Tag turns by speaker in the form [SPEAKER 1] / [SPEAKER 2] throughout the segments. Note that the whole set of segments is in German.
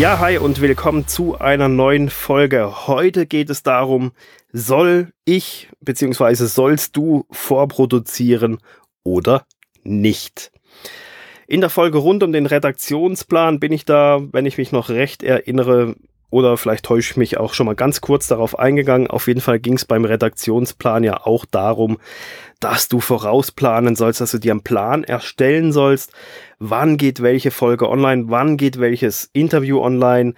[SPEAKER 1] Ja, hi und willkommen zu einer neuen Folge. Heute geht es darum, soll ich bzw. sollst du vorproduzieren oder nicht? In der Folge rund um den Redaktionsplan bin ich da, wenn ich mich noch recht erinnere, oder vielleicht täusche ich mich auch schon mal ganz kurz darauf eingegangen. Auf jeden Fall ging es beim Redaktionsplan ja auch darum, dass du vorausplanen sollst, dass du dir einen Plan erstellen sollst, wann geht welche Folge online, wann geht welches Interview online,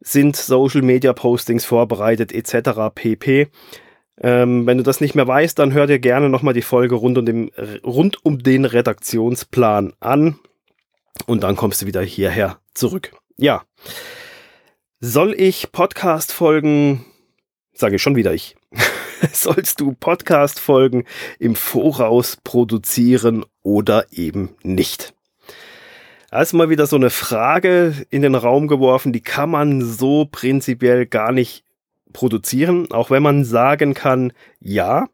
[SPEAKER 1] sind Social Media Postings vorbereitet etc. pp. Ähm, wenn du das nicht mehr weißt, dann hör dir gerne nochmal die Folge rund um, den, rund um den Redaktionsplan an und dann kommst du wieder hierher zurück. Ja. Soll ich Podcast-Folgen, sage ich schon wieder ich, sollst du Podcast-Folgen im Voraus produzieren oder eben nicht? Da ist mal wieder so eine Frage in den Raum geworfen, die kann man so prinzipiell gar nicht produzieren, auch wenn man sagen kann, ja,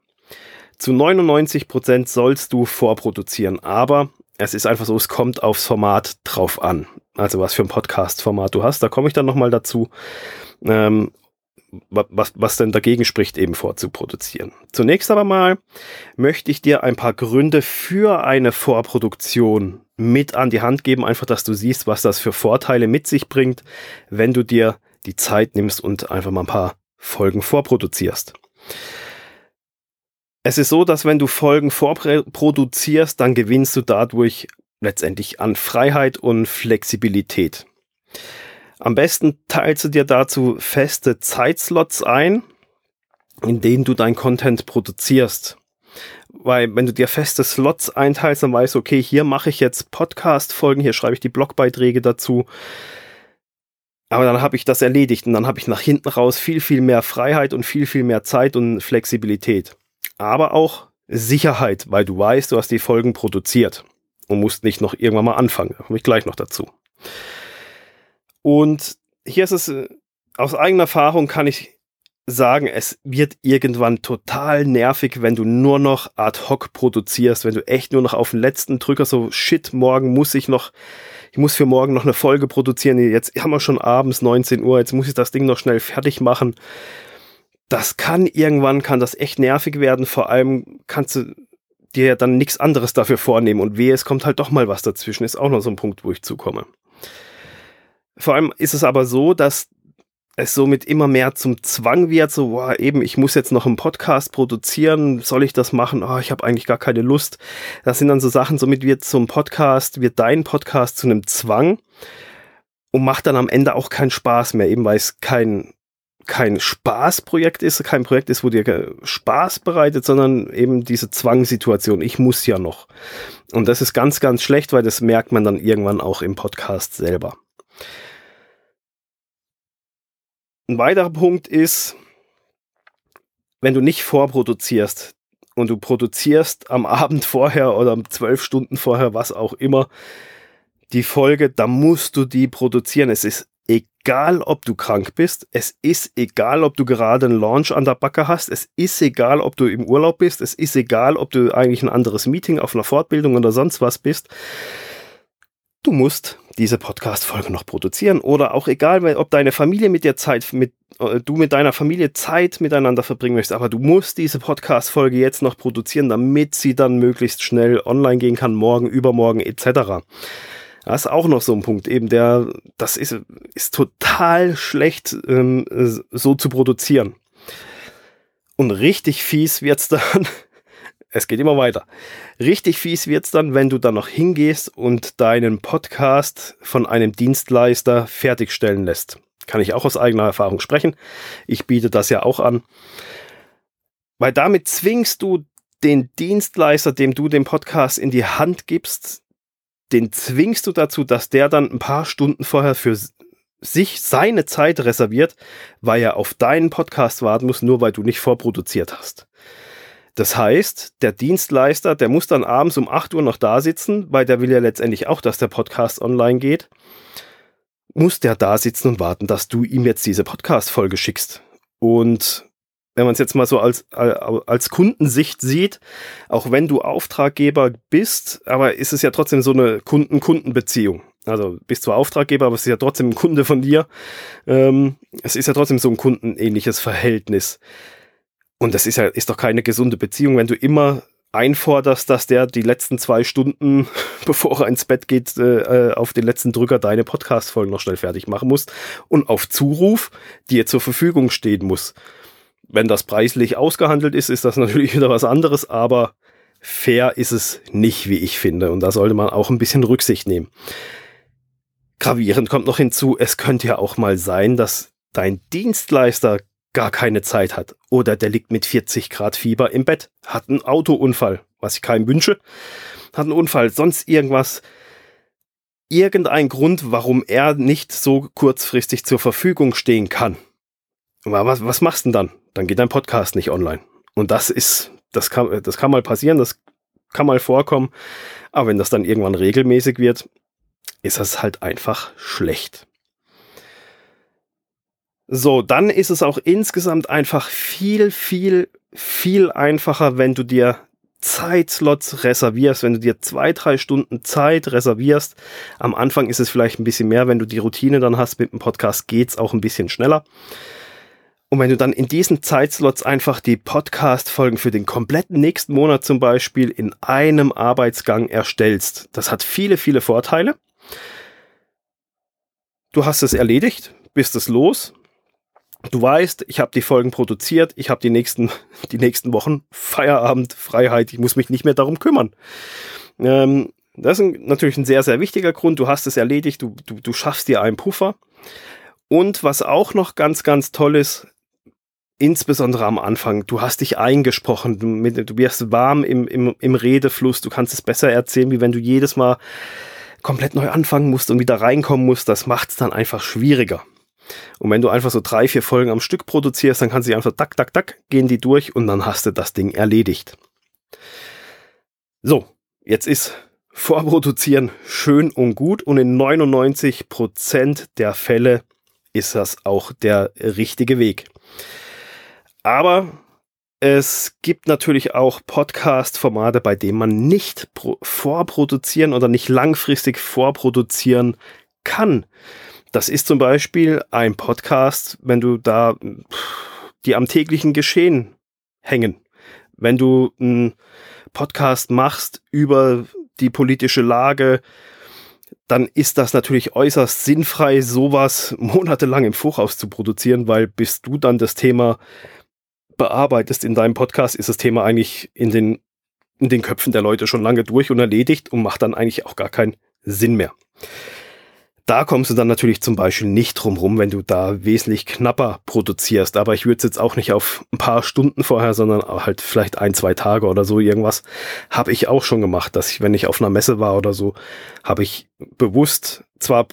[SPEAKER 1] zu 99 Prozent sollst du vorproduzieren, aber es ist einfach so, es kommt aufs Format drauf an. Also was für ein Podcast-Format du hast, da komme ich dann nochmal dazu. Ähm, was, was denn dagegen spricht, eben vorzuproduzieren. Zunächst aber mal möchte ich dir ein paar Gründe für eine Vorproduktion mit an die Hand geben, einfach, dass du siehst, was das für Vorteile mit sich bringt, wenn du dir die Zeit nimmst und einfach mal ein paar Folgen vorproduzierst. Es ist so, dass wenn du Folgen vorproduzierst, dann gewinnst du dadurch letztendlich an Freiheit und Flexibilität. Am besten teilst du dir dazu feste Zeitslots ein, in denen du dein Content produzierst. Weil wenn du dir feste Slots einteilst, dann weißt du, okay, hier mache ich jetzt Podcast-Folgen, hier schreibe ich die Blogbeiträge dazu. Aber dann habe ich das erledigt und dann habe ich nach hinten raus viel, viel mehr Freiheit und viel, viel mehr Zeit und Flexibilität aber auch Sicherheit, weil du weißt, du hast die Folgen produziert und musst nicht noch irgendwann mal anfangen. Da komme ich gleich noch dazu. Und hier ist es, äh, aus eigener Erfahrung kann ich sagen, es wird irgendwann total nervig, wenn du nur noch ad hoc produzierst, wenn du echt nur noch auf den letzten Drücker so, shit, morgen muss ich noch, ich muss für morgen noch eine Folge produzieren, jetzt haben wir schon abends 19 Uhr, jetzt muss ich das Ding noch schnell fertig machen das kann irgendwann, kann das echt nervig werden. Vor allem kannst du dir ja dann nichts anderes dafür vornehmen und wehe, es kommt halt doch mal was dazwischen, ist auch noch so ein Punkt, wo ich zukomme. Vor allem ist es aber so, dass es somit immer mehr zum Zwang wird, so, boah, eben, ich muss jetzt noch einen Podcast produzieren, soll ich das machen? Oh, ich habe eigentlich gar keine Lust. Das sind dann so Sachen, somit wird zum Podcast, wird dein Podcast zu einem Zwang und macht dann am Ende auch keinen Spaß mehr, eben weil es kein kein Spaßprojekt ist, kein Projekt ist, wo dir Spaß bereitet, sondern eben diese Zwangssituation. Ich muss ja noch. Und das ist ganz, ganz schlecht, weil das merkt man dann irgendwann auch im Podcast selber. Ein weiterer Punkt ist, wenn du nicht vorproduzierst und du produzierst am Abend vorher oder zwölf Stunden vorher, was auch immer, die Folge, da musst du die produzieren. Es ist egal, ob du krank bist, es ist egal, ob du gerade einen Launch an der Backe hast, es ist egal, ob du im Urlaub bist, es ist egal, ob du eigentlich ein anderes Meeting auf einer Fortbildung oder sonst was bist. Du musst diese Podcast-Folge noch produzieren oder auch egal, ob deine Familie mit dir Zeit, mit, äh, du mit deiner Familie Zeit miteinander verbringen möchtest, aber du musst diese Podcast-Folge jetzt noch produzieren, damit sie dann möglichst schnell online gehen kann, morgen, übermorgen etc. Das ist auch noch so ein Punkt, eben der, das ist, ist total schlecht ähm, so zu produzieren. Und richtig fies wird's dann, es geht immer weiter. Richtig fies wird's dann, wenn du dann noch hingehst und deinen Podcast von einem Dienstleister fertigstellen lässt. Kann ich auch aus eigener Erfahrung sprechen. Ich biete das ja auch an. Weil damit zwingst du den Dienstleister, dem du den Podcast in die Hand gibst, den zwingst du dazu, dass der dann ein paar Stunden vorher für sich seine Zeit reserviert, weil er auf deinen Podcast warten muss, nur weil du nicht vorproduziert hast. Das heißt, der Dienstleister, der muss dann abends um 8 Uhr noch da sitzen, weil der will ja letztendlich auch, dass der Podcast online geht. Muss der da sitzen und warten, dass du ihm jetzt diese Podcast-Folge schickst. Und wenn man es jetzt mal so als, als Kundensicht sieht, auch wenn du Auftraggeber bist, aber ist es ja trotzdem so eine Kunden-Kunden-Beziehung. Also bist zwar Auftraggeber, aber es ist ja trotzdem ein Kunde von dir. Ähm, es ist ja trotzdem so ein kundenähnliches Verhältnis. Und das ist ja, ist doch keine gesunde Beziehung, wenn du immer einforderst, dass der die letzten zwei Stunden, bevor er ins Bett geht, äh, auf den letzten Drücker deine Podcast-Folgen noch schnell fertig machen muss und auf Zuruf dir zur Verfügung stehen muss. Wenn das preislich ausgehandelt ist, ist das natürlich wieder was anderes, aber fair ist es nicht, wie ich finde. Und da sollte man auch ein bisschen Rücksicht nehmen. Gravierend kommt noch hinzu, es könnte ja auch mal sein, dass dein Dienstleister gar keine Zeit hat. Oder der liegt mit 40 Grad Fieber im Bett, hat einen Autounfall, was ich keinem wünsche, hat einen Unfall, sonst irgendwas. Irgendein Grund, warum er nicht so kurzfristig zur Verfügung stehen kann. Was, was machst du denn dann? Dann geht dein Podcast nicht online. Und das ist, das kann, das kann mal passieren, das kann mal vorkommen. Aber wenn das dann irgendwann regelmäßig wird, ist das halt einfach schlecht. So, dann ist es auch insgesamt einfach viel, viel, viel einfacher, wenn du dir Zeitslots reservierst, wenn du dir zwei, drei Stunden Zeit reservierst. Am Anfang ist es vielleicht ein bisschen mehr, wenn du die Routine dann hast mit dem Podcast, geht's auch ein bisschen schneller. Und wenn du dann in diesen Zeitslots einfach die Podcast-Folgen für den kompletten nächsten Monat zum Beispiel in einem Arbeitsgang erstellst, das hat viele, viele Vorteile. Du hast es erledigt, bist es los, Du weißt, ich habe die Folgen produziert, ich habe die nächsten, die nächsten Wochen Feierabend, Freiheit, ich muss mich nicht mehr darum kümmern. Ähm, das ist natürlich ein sehr, sehr wichtiger Grund. Du hast es erledigt, du, du, du schaffst dir einen Puffer. Und was auch noch ganz, ganz toll ist, insbesondere am Anfang, du hast dich eingesprochen, du, du wirst warm im, im, im Redefluss, du kannst es besser erzählen, wie wenn du jedes Mal komplett neu anfangen musst und wieder reinkommen musst. Das macht es dann einfach schwieriger. Und wenn du einfach so drei, vier Folgen am Stück produzierst, dann kannst du einfach tak, tak, tak, gehen die durch und dann hast du das Ding erledigt. So, jetzt ist Vorproduzieren schön und gut und in 99 Prozent der Fälle ist das auch der richtige Weg. Aber es gibt natürlich auch Podcast-Formate, bei denen man nicht vorproduzieren oder nicht langfristig vorproduzieren kann. Das ist zum Beispiel ein Podcast, wenn du da die am täglichen Geschehen hängen. Wenn du einen Podcast machst über die politische Lage, dann ist das natürlich äußerst sinnfrei, sowas monatelang im Voraus zu produzieren, weil bis du dann das Thema bearbeitest in deinem Podcast, ist das Thema eigentlich in den, in den Köpfen der Leute schon lange durch und erledigt und macht dann eigentlich auch gar keinen Sinn mehr. Da kommst du dann natürlich zum Beispiel nicht drum rum, wenn du da wesentlich knapper produzierst. Aber ich würde es jetzt auch nicht auf ein paar Stunden vorher, sondern halt vielleicht ein, zwei Tage oder so irgendwas. Habe ich auch schon gemacht, dass ich, wenn ich auf einer Messe war oder so, habe ich bewusst zwar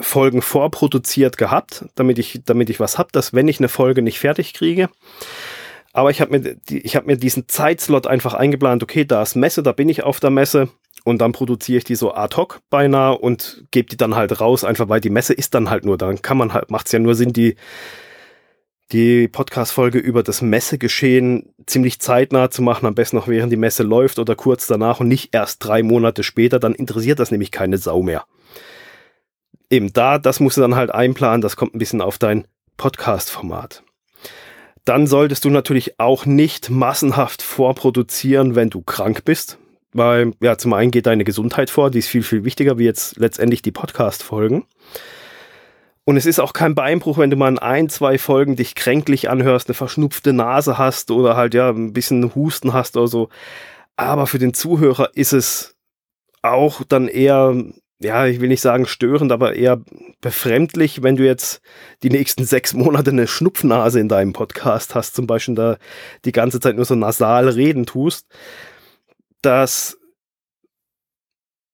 [SPEAKER 1] Folgen vorproduziert gehabt, damit ich, damit ich was hab, dass wenn ich eine Folge nicht fertig kriege, aber ich habe mir, ich hab mir diesen Zeitslot einfach eingeplant, okay, da ist Messe, da bin ich auf der Messe, und dann produziere ich die so ad hoc beinahe und gebe die dann halt raus, einfach weil die Messe ist dann halt nur, dann kann man halt, macht es ja nur Sinn, die, die Podcast-Folge über das Messegeschehen ziemlich zeitnah zu machen, am besten noch während die Messe läuft oder kurz danach und nicht erst drei Monate später, dann interessiert das nämlich keine Sau mehr. Eben da, das musst du dann halt einplanen, das kommt ein bisschen auf dein Podcast-Format. Dann solltest du natürlich auch nicht massenhaft vorproduzieren, wenn du krank bist. Weil, ja, zum einen geht deine Gesundheit vor, die ist viel, viel wichtiger wie jetzt letztendlich die Podcast-Folgen. Und es ist auch kein Beinbruch, wenn du mal in ein, zwei Folgen dich kränklich anhörst, eine verschnupfte Nase hast oder halt ja ein bisschen Husten hast oder so. Aber für den Zuhörer ist es auch dann eher, ja, ich will nicht sagen störend, aber eher befremdlich, wenn du jetzt die nächsten sechs Monate eine Schnupfnase in deinem Podcast hast, zum Beispiel da die ganze Zeit nur so nasal reden tust das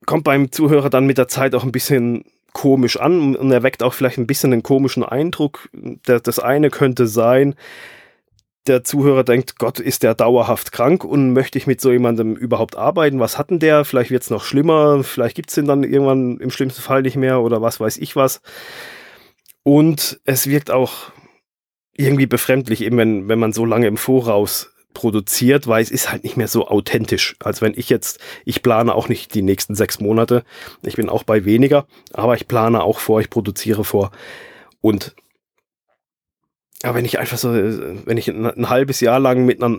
[SPEAKER 1] kommt beim Zuhörer dann mit der Zeit auch ein bisschen komisch an und erweckt auch vielleicht ein bisschen einen komischen Eindruck. Das eine könnte sein, der Zuhörer denkt, Gott, ist der dauerhaft krank und möchte ich mit so jemandem überhaupt arbeiten? Was hat denn der? Vielleicht wird es noch schlimmer, vielleicht gibt es den dann irgendwann im schlimmsten Fall nicht mehr oder was weiß ich was. Und es wirkt auch irgendwie befremdlich, eben wenn, wenn man so lange im Voraus produziert, weil es ist halt nicht mehr so authentisch, als wenn ich jetzt, ich plane auch nicht die nächsten sechs Monate, ich bin auch bei weniger, aber ich plane auch vor, ich produziere vor und aber wenn ich einfach so, wenn ich ein, ein, halbes Jahr lang mit einer,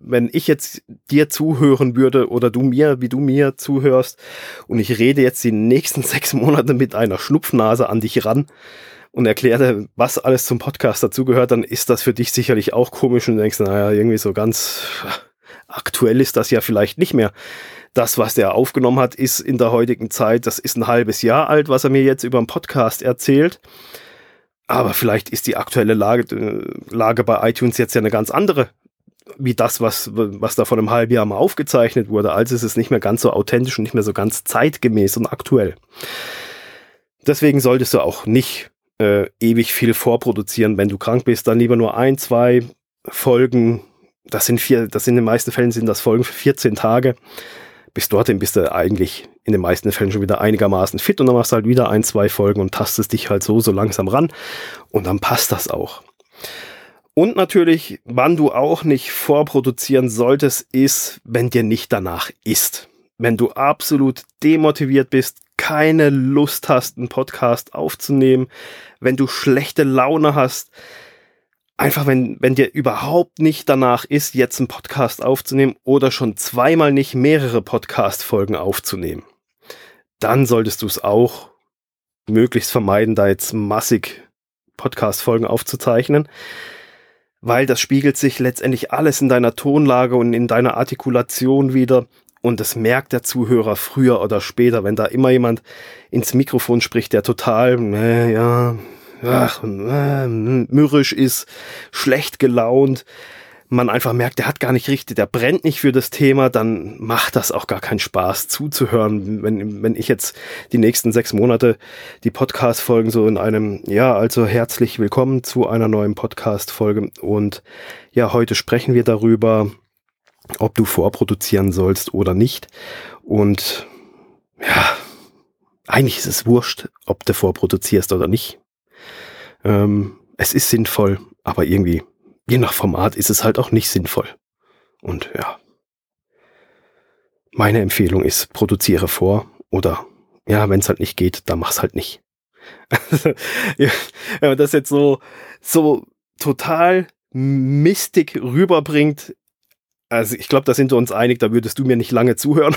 [SPEAKER 1] wenn ich jetzt dir zuhören würde oder du mir, wie du mir zuhörst und ich rede jetzt die nächsten sechs Monate mit einer Schnupfnase an dich ran und erkläre, was alles zum Podcast dazugehört, dann ist das für dich sicherlich auch komisch und denkst, naja, irgendwie so ganz aktuell ist das ja vielleicht nicht mehr. Das, was der aufgenommen hat, ist in der heutigen Zeit, das ist ein halbes Jahr alt, was er mir jetzt über den Podcast erzählt. Aber vielleicht ist die aktuelle Lage, äh, Lage bei iTunes jetzt ja eine ganz andere, wie das, was, was da vor einem halben Jahr mal aufgezeichnet wurde. Also ist es nicht mehr ganz so authentisch und nicht mehr so ganz zeitgemäß und aktuell. Deswegen solltest du auch nicht äh, ewig viel vorproduzieren. Wenn du krank bist, dann lieber nur ein, zwei Folgen. Das sind vier, das sind in den meisten Fällen sind das Folgen für 14 Tage bis dorthin bist du eigentlich in den meisten Fällen schon wieder einigermaßen fit und dann machst du halt wieder ein, zwei Folgen und tastest dich halt so, so langsam ran und dann passt das auch. Und natürlich, wann du auch nicht vorproduzieren solltest, ist, wenn dir nicht danach ist. Wenn du absolut demotiviert bist, keine Lust hast, einen Podcast aufzunehmen, wenn du schlechte Laune hast, einfach, wenn, wenn dir überhaupt nicht danach ist, jetzt einen Podcast aufzunehmen oder schon zweimal nicht mehrere Podcast-Folgen aufzunehmen, dann solltest du es auch möglichst vermeiden, da jetzt massig Podcast-Folgen aufzuzeichnen, weil das spiegelt sich letztendlich alles in deiner Tonlage und in deiner Artikulation wieder. Und das merkt der Zuhörer früher oder später, wenn da immer jemand ins Mikrofon spricht, der total, äh, ja, ach, äh, mürrisch ist, schlecht gelaunt, man einfach merkt, der hat gar nicht richtig, der brennt nicht für das Thema, dann macht das auch gar keinen Spaß zuzuhören. Wenn, wenn ich jetzt die nächsten sechs Monate die Podcast-Folgen so in einem, ja, also herzlich willkommen zu einer neuen Podcast-Folge. Und ja, heute sprechen wir darüber, ob du vorproduzieren sollst oder nicht. Und ja, eigentlich ist es wurscht, ob du vorproduzierst oder nicht. Ähm, es ist sinnvoll, aber irgendwie, je nach Format, ist es halt auch nicht sinnvoll. Und ja. Meine Empfehlung ist, produziere vor oder ja, wenn es halt nicht geht, dann mach's halt nicht. wenn man das jetzt so, so total mistig rüberbringt, also ich glaube, da sind wir uns einig, da würdest du mir nicht lange zuhören.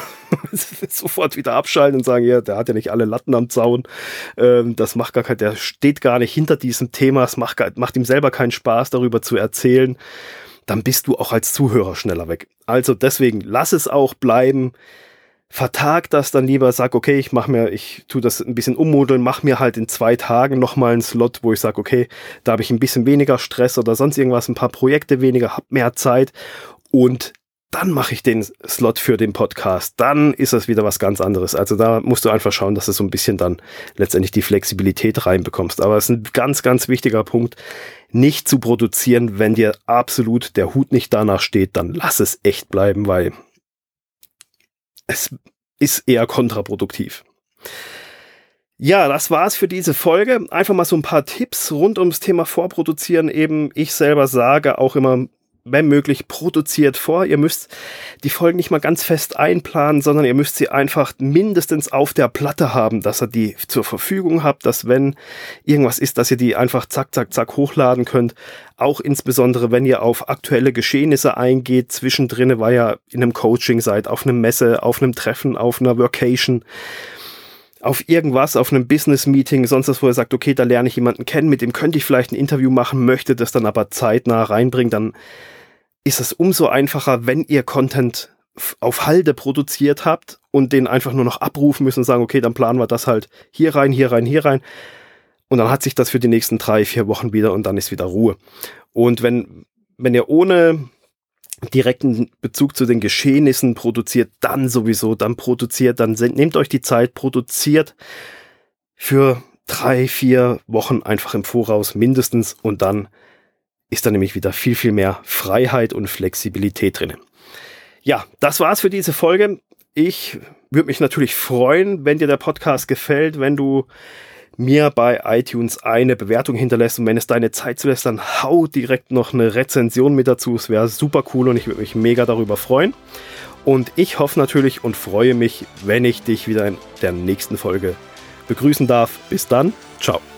[SPEAKER 1] Sofort wieder abschalten und sagen, ja, der hat ja nicht alle Latten am Zaun. Ähm, das macht gar kein, der steht gar nicht hinter diesem Thema, es macht, macht ihm selber keinen Spaß, darüber zu erzählen. Dann bist du auch als Zuhörer schneller weg. Also deswegen lass es auch bleiben. Vertag das dann lieber, sag, okay, ich mach mir, ich tu das ein bisschen ummodeln, mach mir halt in zwei Tagen nochmal einen Slot, wo ich sage, okay, da habe ich ein bisschen weniger Stress oder sonst irgendwas, ein paar Projekte weniger, hab mehr Zeit und dann mache ich den Slot für den Podcast. Dann ist das wieder was ganz anderes. Also da musst du einfach schauen, dass du so ein bisschen dann letztendlich die Flexibilität reinbekommst. Aber es ist ein ganz, ganz wichtiger Punkt, nicht zu produzieren, wenn dir absolut der Hut nicht danach steht, dann lass es echt bleiben, weil es ist eher kontraproduktiv. Ja, das war's für diese Folge. Einfach mal so ein paar Tipps rund ums Thema Vorproduzieren. Eben, ich selber sage auch immer, wenn möglich, produziert vor. Ihr müsst die Folgen nicht mal ganz fest einplanen, sondern ihr müsst sie einfach mindestens auf der Platte haben, dass ihr die zur Verfügung habt, dass wenn irgendwas ist, dass ihr die einfach zack, zack, zack hochladen könnt. Auch insbesondere, wenn ihr auf aktuelle Geschehnisse eingeht, zwischendrin, weil ihr in einem Coaching seid, auf einem Messe, auf einem Treffen, auf einer Workation auf irgendwas, auf einem Business-Meeting, sonst was, wo er sagt, okay, da lerne ich jemanden kennen, mit dem könnte ich vielleicht ein Interview machen, möchte das dann aber zeitnah reinbringen, dann ist es umso einfacher, wenn ihr Content auf Halde produziert habt und den einfach nur noch abrufen müssen und sagen, okay, dann planen wir das halt hier rein, hier rein, hier rein. Und dann hat sich das für die nächsten drei, vier Wochen wieder und dann ist wieder Ruhe. Und wenn, wenn ihr ohne direkten Bezug zu den Geschehnissen produziert, dann sowieso, dann produziert, dann nehmt euch die Zeit, produziert für drei, vier Wochen einfach im Voraus mindestens und dann ist da nämlich wieder viel, viel mehr Freiheit und Flexibilität drin. Ja, das war's für diese Folge. Ich würde mich natürlich freuen, wenn dir der Podcast gefällt, wenn du mir bei iTunes eine Bewertung hinterlässt und wenn es deine Zeit zulässt, dann hau direkt noch eine Rezension mit dazu. Es wäre super cool und ich würde mich mega darüber freuen. Und ich hoffe natürlich und freue mich, wenn ich dich wieder in der nächsten Folge begrüßen darf. Bis dann, ciao.